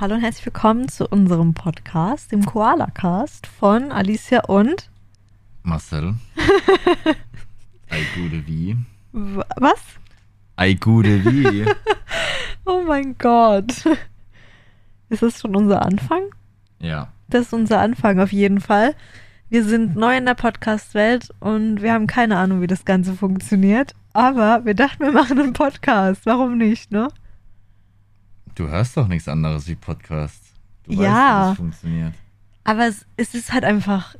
Hallo und herzlich willkommen zu unserem Podcast, dem Koala Cast von Alicia und Marcel. Ei gute wie. Was? Ei gute wie. Oh mein Gott. Ist das schon unser Anfang? Ja. Das ist unser Anfang auf jeden Fall. Wir sind neu in der Podcast-Welt und wir haben keine Ahnung, wie das Ganze funktioniert. Aber wir dachten, wir machen einen Podcast. Warum nicht, ne? Du hörst doch nichts anderes wie Podcasts. Du Ja. weißt, wie das funktioniert. Aber es, es ist halt einfach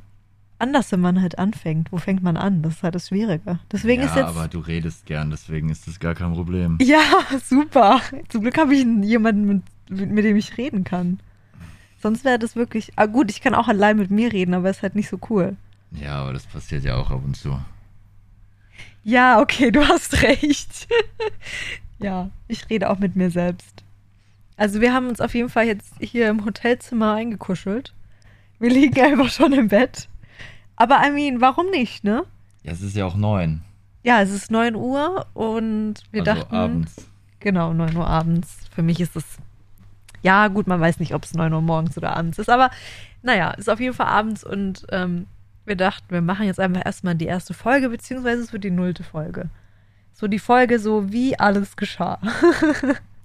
anders, wenn man halt anfängt. Wo fängt man an? Das ist halt das Schwierige. Deswegen ja, ist jetzt. aber du redest gern, deswegen ist das gar kein Problem. Ja, super. Zum Glück habe ich jemanden, mit, mit dem ich reden kann. Sonst wäre das wirklich. Ah, gut, ich kann auch allein mit mir reden, aber ist halt nicht so cool. Ja, aber das passiert ja auch ab und zu. Ja, okay, du hast recht. ja, ich rede auch mit mir selbst. Also, wir haben uns auf jeden Fall jetzt hier im Hotelzimmer eingekuschelt. Wir liegen einfach schon im Bett. Aber, I mean, warum nicht, ne? Ja, es ist ja auch neun. Ja, es ist 9 Uhr und wir also dachten. abends. Genau, 9 Uhr abends. Für mich ist es. Ja, gut, man weiß nicht, ob es 9 Uhr morgens oder abends ist, aber naja, ist auf jeden Fall abends und ähm, wir dachten, wir machen jetzt einfach erstmal die erste Folge, beziehungsweise es wird die nullte Folge. So die Folge, so wie alles geschah.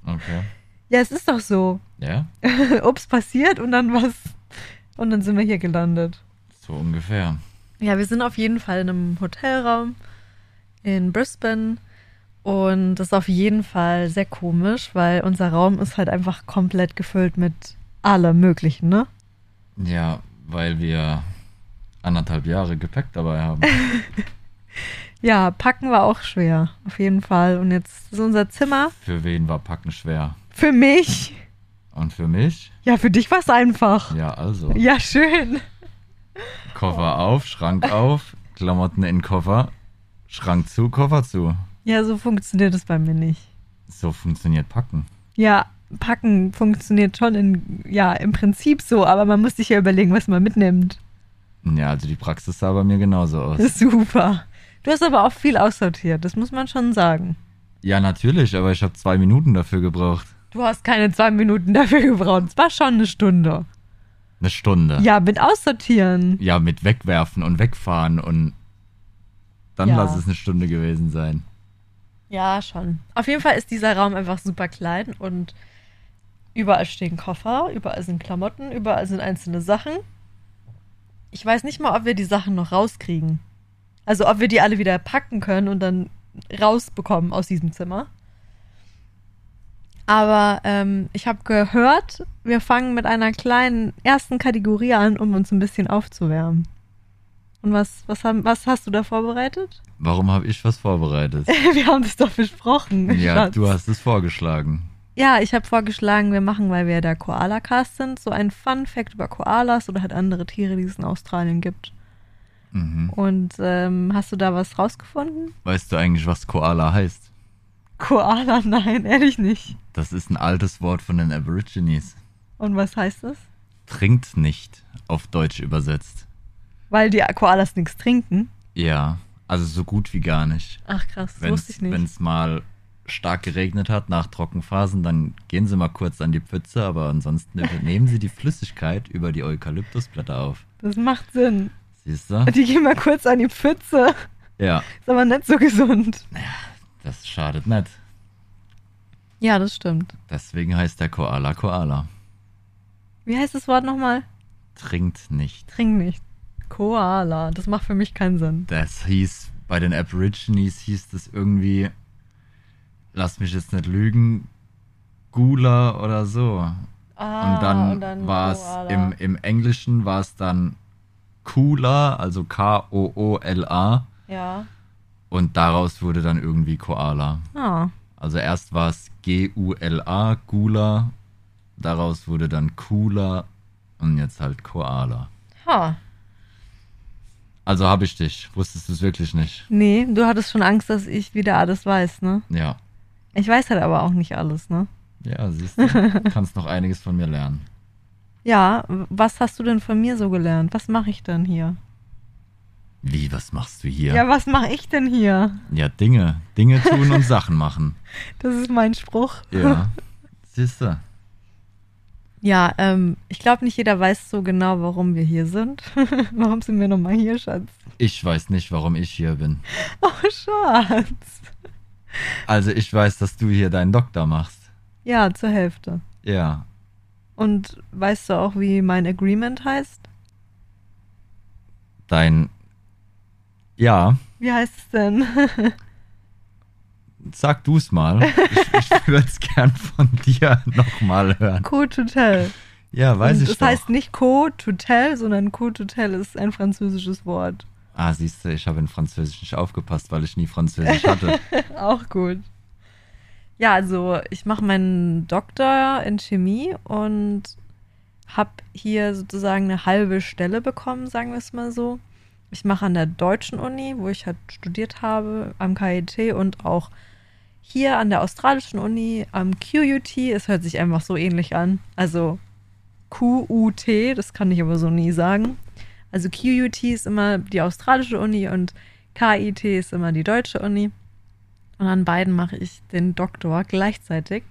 Okay. Ja, es ist doch so. Ja, Ups, passiert und dann was. Und dann sind wir hier gelandet. so ungefähr. Ja, wir sind auf jeden Fall in einem Hotelraum in Brisbane und das ist auf jeden Fall sehr komisch, weil unser Raum ist halt einfach komplett gefüllt mit allem Möglichen, ne? Ja, weil wir anderthalb Jahre Gepäck dabei haben. Ja, packen war auch schwer, auf jeden Fall. Und jetzt ist unser Zimmer Für wen war Packen schwer? Für mich. Und für mich? Ja, für dich war es einfach. Ja, also. Ja, schön. Koffer auf, Schrank auf, Klamotten in Koffer, Schrank zu, Koffer zu. Ja, so funktioniert es bei mir nicht. So funktioniert Packen. Ja, packen funktioniert schon in, ja, im Prinzip so, aber man muss sich ja überlegen, was man mitnimmt. Ja, also die Praxis sah bei mir genauso aus. Super. Du hast aber auch viel aussortiert, das muss man schon sagen. Ja, natürlich, aber ich habe zwei Minuten dafür gebraucht. Du hast keine zwei Minuten dafür gebraucht. Es war schon eine Stunde. Eine Stunde. Ja, mit Aussortieren. Ja, mit wegwerfen und wegfahren und dann Ja. lass es eine Stunde gewesen sein. Ja, schon. Auf jeden Fall ist dieser Raum einfach super klein und überall stehen Koffer, überall sind Klamotten, überall sind einzelne Sachen. Ich weiß nicht mal, ob wir die Sachen noch rauskriegen. Also ob wir die alle wieder packen können und dann rausbekommen aus diesem Zimmer. Aber ähm, ich habe gehört, wir fangen mit einer kleinen ersten Kategorie an, um uns ein bisschen aufzuwärmen. Und was, was, haben, was hast du da vorbereitet? Warum habe ich was vorbereitet? Wir haben das doch besprochen. ja, Schatz. du hast es vorgeschlagen. Ja, ich habe vorgeschlagen, wir machen, weil wir der Koala-Cast sind, so ein Fun-Fact über Koalas oder halt andere Tiere, die es in Australien gibt. Mhm. Und ähm, hast du da was rausgefunden? Weißt du eigentlich, was Koala heißt? Koala, nein, ehrlich nicht. Das ist ein altes Wort von den Aborigines. Und was heißt das? Trinkt nicht, auf Deutsch übersetzt. Weil die Koalas nichts trinken. Ja, also so gut wie gar nicht. Ach krass, das Wenn wusste ich nicht. es mal stark geregnet hat nach Trockenphasen, dann gehen sie mal kurz an die Pfütze, aber ansonsten nehmen sie die Flüssigkeit über die Eukalyptusblätter auf. Das macht Sinn. Siehst du? Die gehen mal kurz an die Pfütze. Ja, Ist aber nicht so gesund. Das schadet nicht. Ja, das stimmt. Deswegen heißt der Koala Koala. Wie heißt das Wort nochmal? Trinkt nicht. Trink nicht. Koala. Das macht für mich keinen Sinn. Das hieß, bei den Aborigines hieß das irgendwie, lass mich jetzt nicht lügen, Gula oder so. Ah, und dann, war es im, im Englischen war es dann Kula, also K-O-O-L-A. Ja. Und daraus wurde dann irgendwie Koala. Ah. Also erst war es G-U-L-A, Gula. Daraus wurde dann Kula und jetzt halt Koala. Ha. Also habe ich dich. Wusstest du es wirklich nicht? Nee, du hattest schon Angst, dass ich wieder alles weiß, ne? Ja. Ich weiß halt aber auch nicht alles, ne? Ja, siehst du. Kannst noch einiges von mir lernen. Ja, was hast du denn von mir so gelernt? Was mache ich denn hier? Wie, was machst du hier? Ja, was mache ich denn hier? Ja, Dinge. Dinge tun und Sachen machen. Das ist mein Spruch. Ja. Siehst du. Ja, ähm, ich glaube, nicht jeder weiß so genau, warum wir hier sind. warum sind wir nochmal hier, Schatz? Ich weiß nicht, warum ich hier bin. Oh, Schatz. Also ich weiß, dass du hier deinen Doktor machst. Ja, zur Hälfte. Ja. Und weißt du auch, wie mein Agreement heißt? Dein. Ja, Wie heißt es denn? sag du's mal. Ich, ich würde es gern von dir nochmal hören. Côte Totel. Ja, weiß Und ich das doch. heißt nicht Côte Totel, sondern Côte Totel ist ein französisches Wort. ah, siehst du, ich habe in Französisch nicht aufgepasst, weil ich nie Französisch hatte. Auch gut. Ja, also ich mache meinen Doktor in Chemie und habe hier sozusagen eine halbe Stelle bekommen, sagen wir es mal so. Ich mache an der deutschen Uni, wo ich halt studiert habe, am KIT und auch hier an der australischen Uni am QUT. Es hört sich einfach so ähnlich an. Also QUT, das kann ich aber so nie sagen. Also QUT ist immer die australische Uni und KIT ist immer die deutsche Uni. Und an beiden mache ich den Doktor gleichzeitig.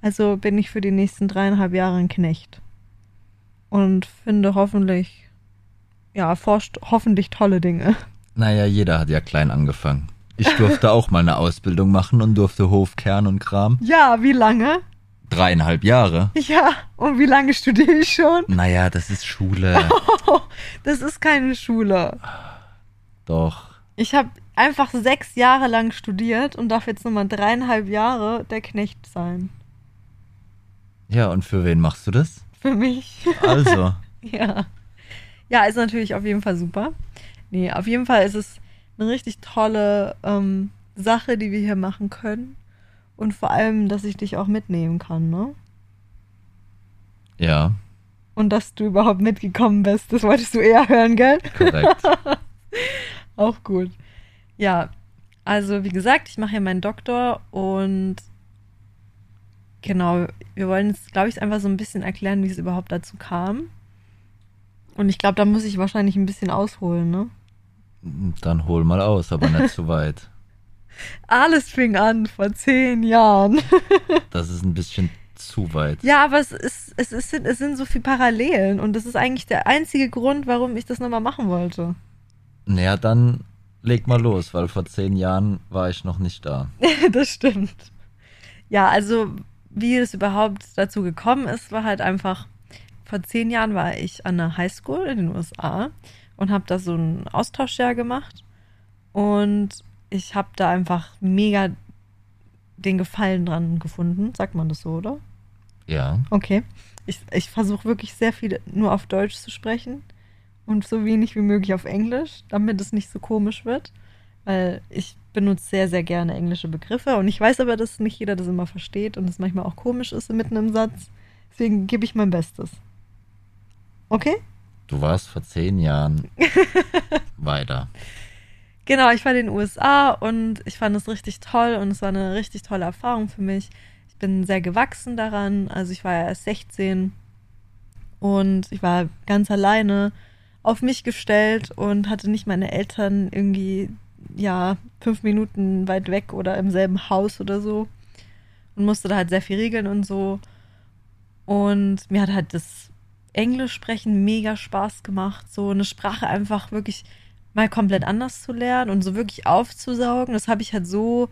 Also bin ich für die nächsten dreieinhalb Jahre ein Knecht. Und finde hoffentlich, ja, forscht hoffentlich tolle Dinge. naja, jeder hat ja klein angefangen. Ich durfte auch mal eine Ausbildung machen und durfte Hofkern und Kram. Ja, wie lange? Dreieinhalb Jahre. Ja, und wie lange studiere ich schon? Naja, das ist Schule. Oh, das ist keine Schule. Doch. Ich habe einfach sechs Jahre lang studiert und darf jetzt nochmal dreieinhalb Jahre der Knecht sein. Ja, und für wen machst du das? Für mich. Also, Ja. Ja, ist natürlich auf jeden Fall super. Nee, auf jeden Fall ist es eine richtig tolle ähm, Sache, die wir hier machen können. Und vor allem, dass ich dich auch mitnehmen kann, ne? ja, Und dass du überhaupt mitgekommen bist, das wolltest du eher hören, gell? korrekt. Auch gut. Ja, also wie gesagt, ich mache hier meinen Doktor und genau, wir wollen jetzt, glaube ich, einfach so ein bisschen erklären, wie es überhaupt dazu kam. Und ich glaube, da muss ich wahrscheinlich ein bisschen ausholen, ne? Dann hol mal aus, aber nicht zu weit. Alles fing an vor zehn Jahren. Das ist ein bisschen zu weit. Ja, aber es, ist, es, ist, es sind so viele Parallelen und das ist eigentlich der einzige Grund, warum ich das nochmal machen wollte. Naja, dann leg mal los, weil vor zehn Jahren war ich noch nicht da. das stimmt. Ja, also wie es überhaupt dazu gekommen ist, war halt einfach, vor zehn Jahren war ich an der Highschool in den USA und habe da so ein Austauschjahr gemacht und ich habe da einfach mega den Gefallen dran gefunden. Sagt man das so, oder? Ja, Okay. Ich, ich versuche wirklich sehr viel nur auf Deutsch zu sprechen und so wenig wie möglich auf Englisch, damit es nicht so komisch wird. Weil ich benutze sehr, sehr gerne englische Begriffe und ich weiß aber, dass nicht jeder das immer versteht und es manchmal auch komisch ist mitten im Satz. Deswegen gebe ich mein Bestes. Okay? du warst vor zehn Jahren weiter. Genau, ich war in den USA und ich fand es richtig toll und es war eine richtig tolle Erfahrung für mich. Ich bin sehr gewachsen daran. Also ich war ja erst 16 und ich war ganz alleine auf mich gestellt und hatte nicht meine Eltern irgendwie, ja, fünf Minuten weit weg oder im selben Haus oder so. Und musste da halt sehr viel regeln und so. Und mir hat halt das Englisch sprechen mega Spaß gemacht. So eine Sprache einfach wirklich mal komplett anders zu lernen und so wirklich aufzusaugen. Das habe ich halt so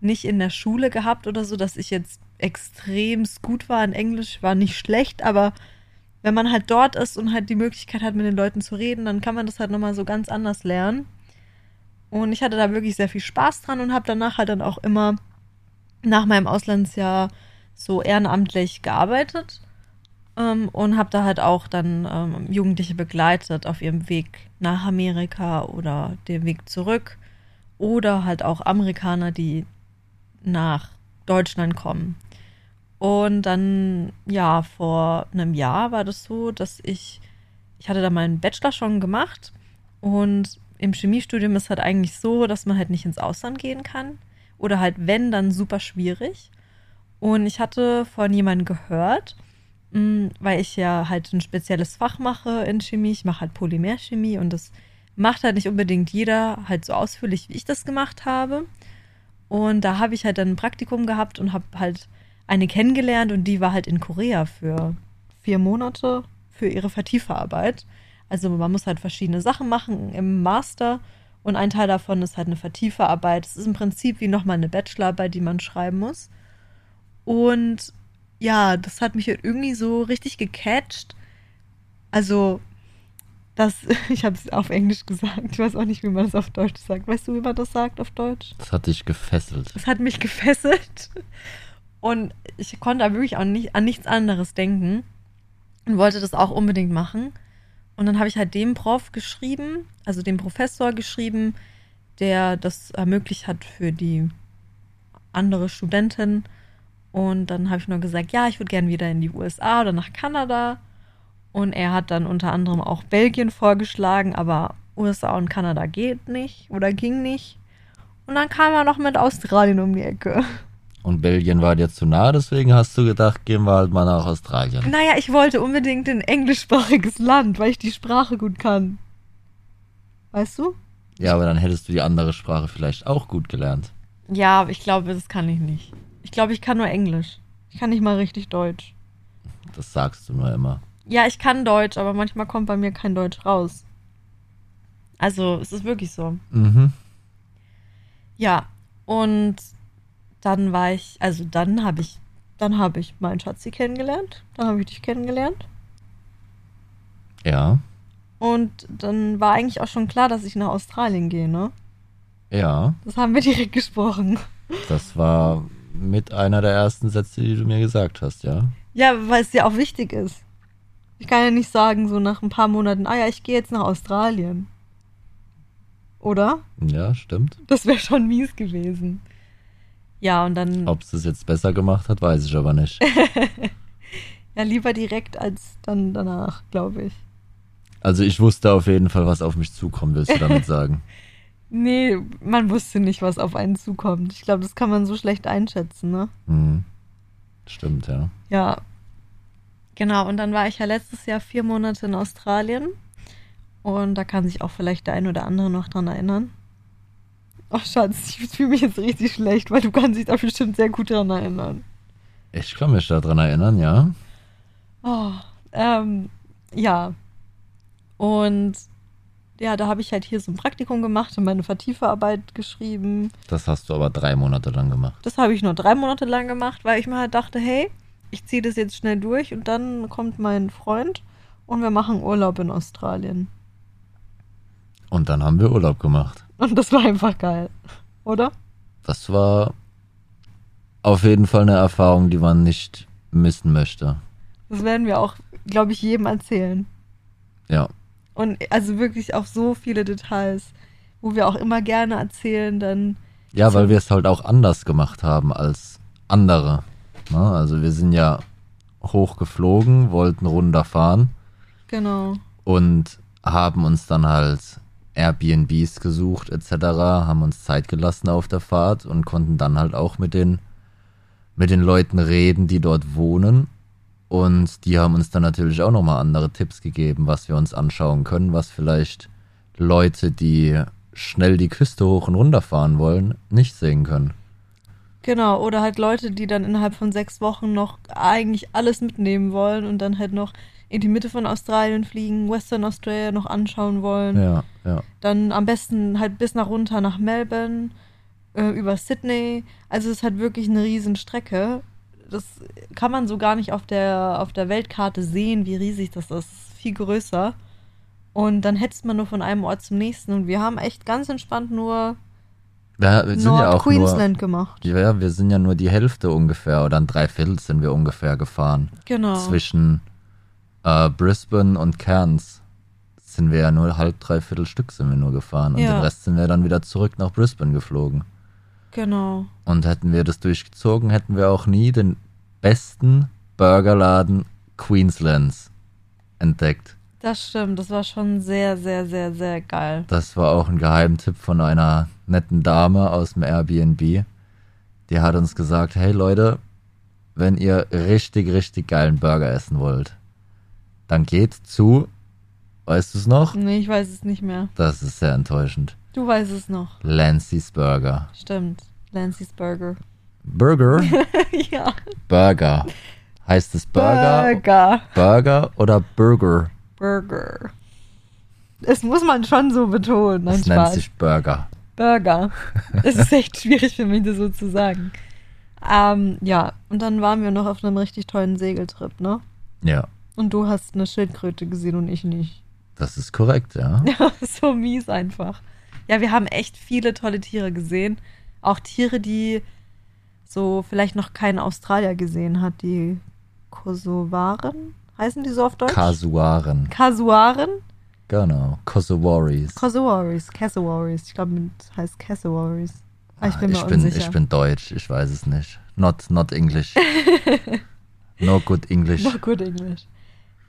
nicht in der Schule gehabt oder so, dass ich jetzt extrem gut war in Englisch, war nicht schlecht, aber wenn man halt dort ist und halt die Möglichkeit hat, mit den Leuten zu reden, dann kann man das halt nochmal so ganz anders lernen. Und ich hatte da wirklich sehr viel Spaß dran und habe danach halt dann auch immer nach meinem Auslandsjahr so ehrenamtlich gearbeitet ähm, und habe da halt auch dann ähm, Jugendliche begleitet auf ihrem Weg nach Amerika oder den Weg zurück oder halt auch Amerikaner, die nach Deutschland kommen. Und dann, ja, vor einem Jahr war das so, dass ich, ich hatte da meinen Bachelor schon gemacht und im Chemiestudium ist halt eigentlich so, dass man halt nicht ins Ausland gehen kann. Oder halt, wenn, dann super schwierig. Und ich hatte von jemandem gehört, weil ich ja halt ein spezielles Fach mache in Chemie. Ich mache halt Polymerchemie und das macht halt nicht unbedingt jeder halt so ausführlich, wie ich das gemacht habe. Und da habe ich halt dann ein Praktikum gehabt und habe halt eine kennengelernt und die war halt in Korea für vier Monate für ihre Vertieferarbeit. Also man muss halt verschiedene Sachen machen im Master und ein Teil davon ist halt eine Vertieferarbeit. Es ist im Prinzip wie nochmal eine Bachelorarbeit, die man schreiben muss. Und ja, das hat mich irgendwie so richtig gecatcht. Also, das, ich habe es auf Englisch gesagt. Ich weiß auch nicht, wie man das auf Deutsch sagt. Weißt du, wie man das sagt auf Deutsch? Das hat dich gefesselt. Es hat mich gefesselt. Und ich konnte aber wirklich auch nicht, an nichts anderes denken und wollte das auch unbedingt machen. Und dann habe ich halt dem Prof geschrieben, also dem Professor geschrieben, der das ermöglicht hat für die andere Studentin. Und dann habe ich nur gesagt, ja, ich würde gerne wieder in die USA oder nach Kanada. Und er hat dann unter anderem auch Belgien vorgeschlagen, aber USA und Kanada geht nicht oder ging nicht. Und dann kam er noch mit Australien um die Ecke. Und Belgien war dir zu nah, deswegen hast du gedacht, gehen wir halt mal nach Australien. Naja, ich wollte unbedingt ein englischsprachiges Land, weil ich die Sprache gut kann. Weißt du? Ja, aber dann hättest du die andere Sprache vielleicht auch gut gelernt. Ja, aber ich glaube, das kann ich nicht. Ich glaube, ich kann nur Englisch. Ich kann nicht mal richtig Deutsch. Das sagst du nur immer. Ja, ich kann Deutsch, aber manchmal kommt bei mir kein Deutsch raus. Also, es ist wirklich so. Mhm. Ja, und dann war ich, also dann habe ich, dann habe ich meinen Schatzi kennengelernt. Dann habe ich dich kennengelernt. Ja. Und dann war eigentlich auch schon klar, dass ich nach Australien gehe, ne? Ja. Das haben wir direkt gesprochen. Das war mit einer der ersten Sätze, die du mir gesagt hast, ja. Ja, weil es ja auch wichtig ist. Ich kann ja nicht sagen, so nach ein paar Monaten, ah ja, ich gehe jetzt nach Australien. Oder? Ja, stimmt. Das wäre schon mies gewesen. Ja, und dann. Ob es es jetzt besser gemacht hat, weiß ich aber nicht. ja, lieber direkt als dann danach, glaube ich. Also ich wusste auf jeden Fall, was auf mich zukommt, willst du damit sagen? Nee, man wusste nicht, was auf einen zukommt. Ich glaube, das kann man so schlecht einschätzen, ne? Mhm. Stimmt, ja. Ja. Genau, und dann war ich ja letztes Jahr vier Monate in Australien. Und da kann sich auch vielleicht der ein oder andere noch dran erinnern. Oh, Schatz, ich fühle mich jetzt richtig schlecht, weil du kannst dich da bestimmt sehr gut dran erinnern. Ich kann mich daran erinnern, ja. Oh, ähm, ja. Und ja, da habe ich halt hier so ein Praktikum gemacht und meine Vertieferarbeit geschrieben. Das hast du aber drei Monate lang gemacht. Das habe ich nur drei Monate lang gemacht, weil ich mir halt dachte, hey, ich ziehe das jetzt schnell durch und dann kommt mein Freund und wir machen Urlaub in Australien. Und dann haben wir Urlaub gemacht. Und das war einfach geil, oder? Das war auf jeden Fall eine Erfahrung, die man nicht missen möchte. Das werden wir auch, glaube ich, jedem erzählen. Ja. Und also wirklich auf so viele Details, wo wir auch immer gerne erzählen, dann. Ja, weil wir es halt auch anders gemacht haben als andere. Na, also wir sind ja hochgeflogen, wollten runterfahren. Genau. Und haben uns dann halt Airbnbs gesucht etc., haben uns Zeit gelassen auf der Fahrt und konnten dann halt auch mit den, mit den Leuten reden, die dort wohnen. Und die haben uns dann natürlich auch nochmal andere Tipps gegeben, was wir uns anschauen können, was vielleicht Leute, die schnell die Küste hoch und runter fahren wollen, nicht sehen können. Genau, oder halt Leute, die dann innerhalb von sechs Wochen noch eigentlich alles mitnehmen wollen und dann halt noch in die Mitte von Australien fliegen, Western Australia noch anschauen wollen. Ja, ja. Dann am besten halt bis nach runter nach Melbourne, äh, über Sydney. Also es ist halt wirklich eine riesen Strecke. Das kann man so gar nicht auf der, auf der Weltkarte sehen, wie riesig das ist. Viel größer. Und dann hetzt man nur von einem Ort zum nächsten. Und wir haben echt ganz entspannt nur Ja, wir sind ja auch Queensland gemacht. nur, ja, wir sind ja nur die Hälfte ungefähr oder ein Dreiviertel sind wir ungefähr gefahren. Genau. Zwischen äh, Brisbane und Cairns sind wir ja nur halb, dreiviertel Stück sind wir nur gefahren. Und Ja. den Rest sind wir dann wieder zurück nach Brisbane geflogen. Genau. Und hätten wir das durchgezogen, hätten wir auch nie den besten Burgerladen Queenslands entdeckt. Das stimmt. Das war schon sehr, sehr, sehr, sehr geil. Das war auch ein Geheimtipp von einer netten Dame aus dem Airbnb. Die hat uns gesagt, hey Leute, wenn ihr richtig, richtig geilen Burger essen wollt, dann geht zu, weißt du es noch? Nee, ich weiß es nicht mehr. Das ist sehr enttäuschend. Du weißt es noch. Lancy's Burger. Stimmt. Lancy's Burger. Burger? ja. Burger. Heißt es Burger? Burger. Burger oder Burger? Burger. Das muss man schon so betonen. Das nennt Spaß. sich Burger. Burger. Es ist echt schwierig für mich, das so zu sagen. Ähm, ja, und dann waren wir noch auf einem richtig tollen Segeltrip, ne? Ja, Und du hast eine Schildkröte gesehen und ich nicht. das ist korrekt, ja. Ja, so mies einfach. Ja, wir haben echt viele tolle Tiere gesehen. Auch Tiere, die so vielleicht noch kein Australier gesehen hat. Die Kosovaren, heißen die so auf Deutsch? Kasuaren. Kasuaren? Genau. Kosovaris. Kosovaris, Cassowaris. Ich glaube, es heißt Cassowaris. Ah, ich bin mir ich, bin, unsicher. ich bin Deutsch, ich weiß es nicht. Not, not English. no good English. Noch gut Englisch.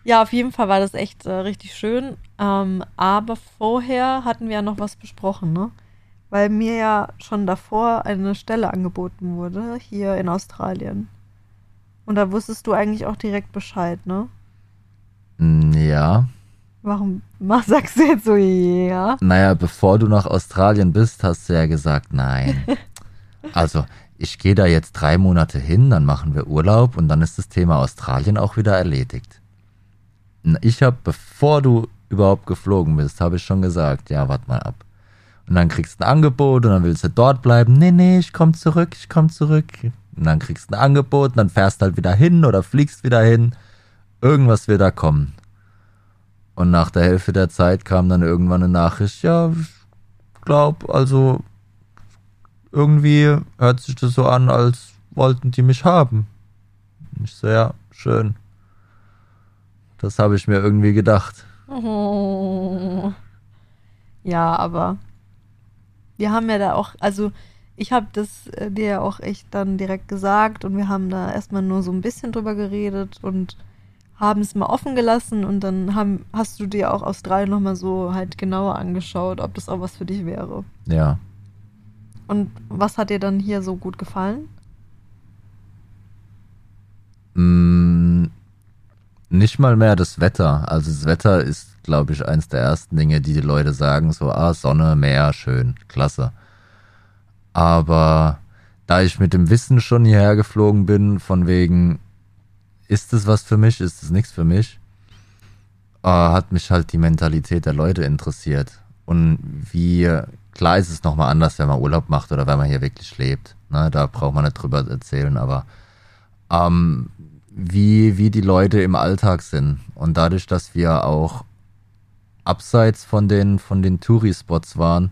Ja, auf jeden Fall war das echt äh, richtig schön. Ähm, aber vorher hatten wir ja noch was besprochen, ne? Weil mir ja schon davor eine Stelle angeboten wurde, hier in Australien. Und da wusstest du eigentlich auch direkt Bescheid, ne? Mm, Ja. Warum mach, sagst du jetzt so, ja? Naja, bevor du nach Australien bist, hast du ja gesagt, nein. Also, ich gehe da jetzt drei Monate hin, dann machen wir Urlaub und dann ist das Thema Australien auch wieder erledigt. Ich habe, bevor du überhaupt geflogen bist, habe ich schon gesagt, ja, warte mal ab. Und dann kriegst du ein Angebot und dann willst du dort bleiben. Nee, nee, ich komm zurück, ich komm zurück. Und dann kriegst du ein Angebot und dann fährst halt wieder hin oder fliegst wieder hin. Irgendwas wird da kommen. Und nach der Hälfte der Zeit kam dann irgendwann eine Nachricht, ja, ich glaub, also irgendwie hört sich das so an, als wollten die mich haben. Ich so, ja, schön. Das habe ich mir irgendwie gedacht. Oh. Ja, aber wir haben ja da auch, also ich habe das äh, dir ja auch echt dann direkt gesagt und wir haben da erstmal nur so ein bisschen drüber geredet und haben es mal offen gelassen und dann haben, hast du dir auch Australien nochmal so halt genauer angeschaut, ob das auch was für dich wäre. Ja. Und was hat dir dann hier so gut gefallen? Mm, nicht mal mehr das Wetter. Also das Wetter ist, glaube ich, eins der ersten Dinge, die die Leute sagen, so, ah, Sonne, Meer, schön, klasse. Aber da ich mit dem Wissen schon hierher geflogen bin, von wegen, ist es was für mich, ist es nichts für mich, äh, hat mich halt die Mentalität der Leute interessiert. Und wie, klar ist es nochmal anders, wenn man Urlaub macht oder wenn man hier wirklich lebt. Ne? Da braucht man nicht drüber erzählen, aber ähm, wie, wie die Leute im Alltag sind. Und dadurch, dass wir auch abseits von den, von den Touri-Spots waren,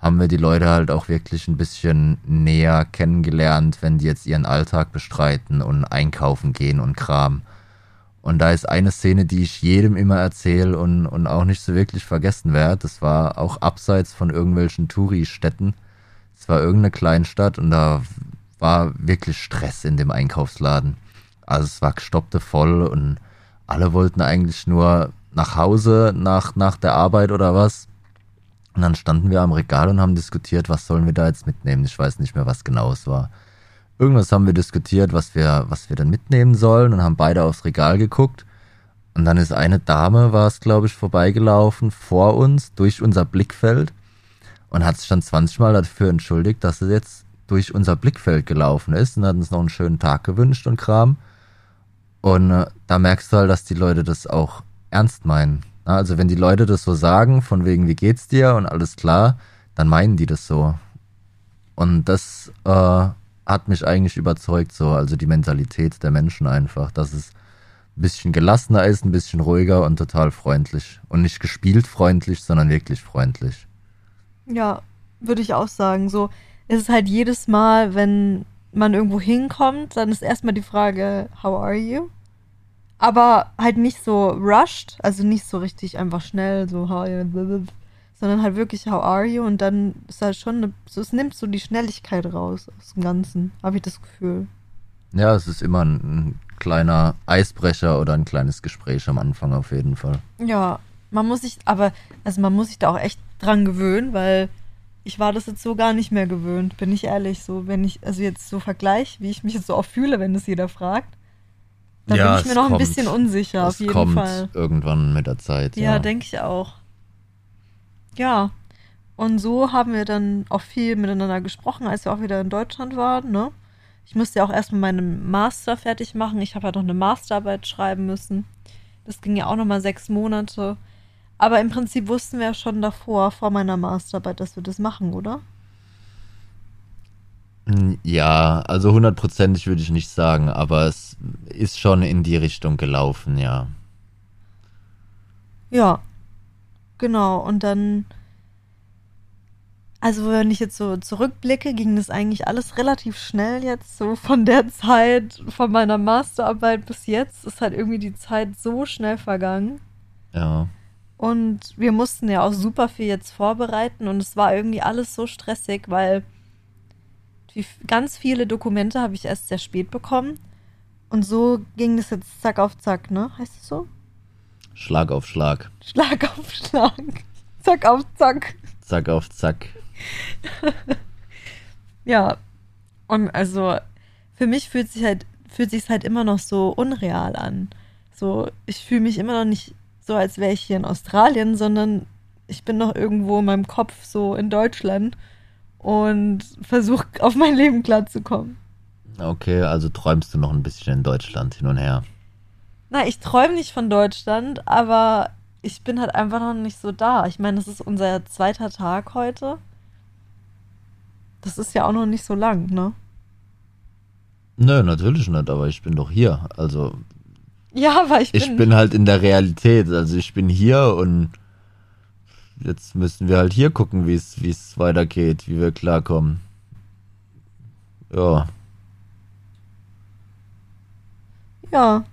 haben wir die Leute halt auch wirklich ein bisschen näher kennengelernt, wenn die jetzt ihren Alltag bestreiten und einkaufen gehen und Kram. Und da ist eine Szene, die ich jedem immer erzähle und, und auch nicht so wirklich vergessen werde. Das war auch abseits von irgendwelchen Touri-Städten. Es war irgendeine Kleinstadt und da war wirklich Stress in dem Einkaufsladen. Also es war gestoppte voll und alle wollten eigentlich nur nach Hause, nach, nach der Arbeit oder was. Und dann standen wir am Regal und haben diskutiert, was sollen wir da jetzt mitnehmen. Ich weiß nicht mehr, was genau es war. Irgendwas haben wir diskutiert, was wir, was wir denn mitnehmen sollen und haben beide aufs Regal geguckt. Und dann ist eine Dame, war es glaube ich, vorbeigelaufen vor uns durch unser Blickfeld und hat sich dann 20 Mal dafür entschuldigt, dass sie jetzt durch unser Blickfeld gelaufen ist und hat uns noch einen schönen Tag gewünscht und Kram. Und äh, da merkst du halt, dass die Leute das auch ernst meinen. Also wenn die Leute das so sagen, von wegen, wie geht's dir und alles klar, dann meinen die das so. Und das äh, hat mich eigentlich überzeugt, so, also die Mentalität der Menschen einfach, dass es ein bisschen gelassener ist, ein bisschen ruhiger und total freundlich. Und nicht gespielt freundlich, sondern wirklich freundlich. Ja, würde ich auch sagen. So, es ist halt jedes Mal, wenn man irgendwo hinkommt, dann ist erstmal die Frage, how are you? Aber halt nicht so rushed, also nicht so richtig einfach schnell, so how are you, sondern halt wirklich how are you und dann ist halt schon eine, so, es nimmt so die Schnelligkeit raus aus dem Ganzen, habe ich das Gefühl. Ja, es ist immer ein, ein kleiner Eisbrecher oder ein kleines Gespräch am Anfang auf jeden Fall. Ja, man muss sich, aber, also man muss sich da auch echt dran gewöhnen, weil ich war das jetzt so gar nicht mehr gewöhnt, bin ich ehrlich. So, wenn ich, also jetzt so vergleich, wie ich mich jetzt so auch fühle, wenn das jeder fragt, dann Ja, bin ich mir noch ein kommt. bisschen unsicher, auf jeden kommt Fall. irgendwann mit der Zeit. Ja, Ja, denke ich auch. Ja. Und so haben wir dann auch viel miteinander gesprochen, als wir auch wieder in Deutschland waren, ne? Ich musste ja auch erstmal meinen Master fertig machen. Ich habe halt noch eine Masterarbeit schreiben müssen. Das ging ja auch nochmal sechs Monate. Aber im Prinzip wussten wir ja schon davor, vor meiner Masterarbeit, dass wir das machen, oder? Ja, also hundertprozentig würde ich nicht sagen, aber es ist schon in die Richtung gelaufen, ja. Ja, genau. Und dann, also wenn ich jetzt so zurückblicke, ging das eigentlich alles relativ schnell jetzt, so von der Zeit, von meiner Masterarbeit bis jetzt, ist halt irgendwie die Zeit so schnell vergangen. Ja. Und wir mussten ja auch super viel jetzt vorbereiten und es war irgendwie alles so stressig, weil die, ganz viele Dokumente habe ich erst sehr spät bekommen. Und so ging das jetzt zack auf zack, ne? Heißt es so? Schlag auf Schlag. Schlag auf Schlag. Zack auf zack. Zack auf Zack. Ja. Und also für mich fühlt sich halt fühlt sich halt immer noch so unreal an. So, ich fühle mich immer noch nicht so, als wäre ich hier in Australien, sondern ich bin noch irgendwo in meinem Kopf so in Deutschland und versuche auf mein Leben klarzukommen. Okay, also träumst du noch ein bisschen in Deutschland hin und her. Na, ich träume nicht von Deutschland, aber ich bin halt einfach noch nicht so da. Ich meine, das ist unser zweiter Tag heute. Das ist ja auch noch nicht so lang, ne? Nö, natürlich nicht, aber ich bin doch hier. Also Ja, aber ich bin. ich bin halt in der Realität. Also ich bin hier und jetzt müssen wir halt hier gucken, wie es es weitergeht, wie wir klarkommen. Ja, Ja.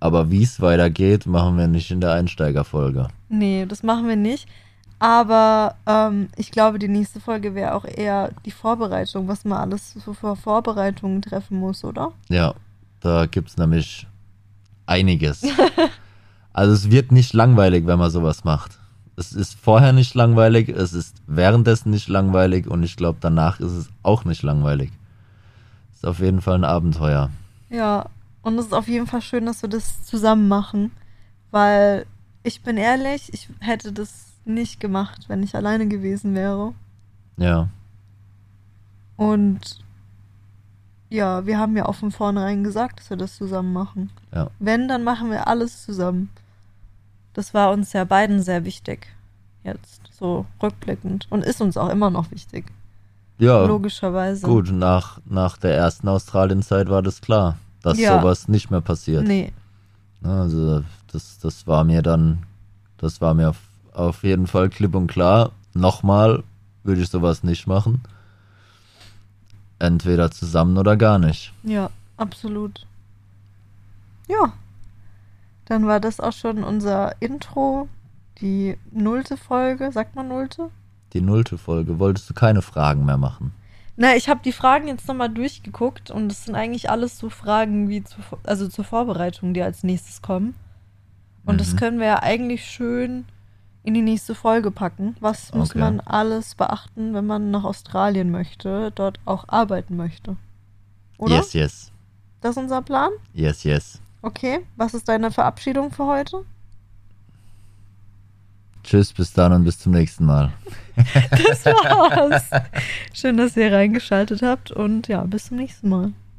aber wie es weitergeht, machen wir nicht in der Einsteigerfolge. Nee, das machen wir nicht. Aber ähm, ich glaube, die nächste Folge wäre auch eher die Vorbereitung, was man alles so für Vorbereitungen treffen muss, oder? Ja, da gibt's nämlich einiges. Also es wird nicht langweilig, wenn man sowas macht. Es ist vorher nicht langweilig, es ist währenddessen nicht langweilig und ich glaube, danach ist es auch nicht langweilig. Ist auf jeden Fall ein Abenteuer. Ja, und es ist auf jeden Fall schön, dass wir das zusammen machen, weil ich bin ehrlich, ich hätte das nicht gemacht, wenn ich alleine gewesen wäre. Ja, Und ja, wir haben ja auch von vornherein gesagt, dass wir das zusammen machen. ja, Wenn, dann machen wir alles zusammen. Das war uns ja beiden sehr wichtig. Jetzt, so rückblickend. Und ist uns auch immer noch wichtig. ja. Logischerweise. Gut, nach, nach der ersten Australienzeit war das klar, dass Ja. sowas nicht mehr passiert. Nee. Also das, das war mir dann, das war mir auf, auf jeden Fall klipp und klar. Nochmal würde ich sowas nicht machen. Entweder zusammen oder gar nicht. Ja, absolut. Ja. Dann war das auch schon unser Intro, die nullte Folge. Sagt man nullte? Die nullte Folge. Wolltest du keine Fragen mehr machen? Na, ich habe die Fragen jetzt nochmal durchgeguckt und es sind eigentlich alles so Fragen wie zu, also zur Vorbereitung, die als nächstes kommen. Und das Mhm. können wir ja eigentlich schön in die nächste Folge packen. Was muss Okay. man alles beachten, wenn man nach Australien möchte, dort auch arbeiten möchte? Oder? Yes, yes. Das ist unser Plan? Yes, yes. Okay. Was ist deine Verabschiedung für heute? Tschüss, bis dann und bis zum nächsten Mal. Das war's. Schön, dass ihr reingeschaltet habt und ja, bis zum nächsten Mal.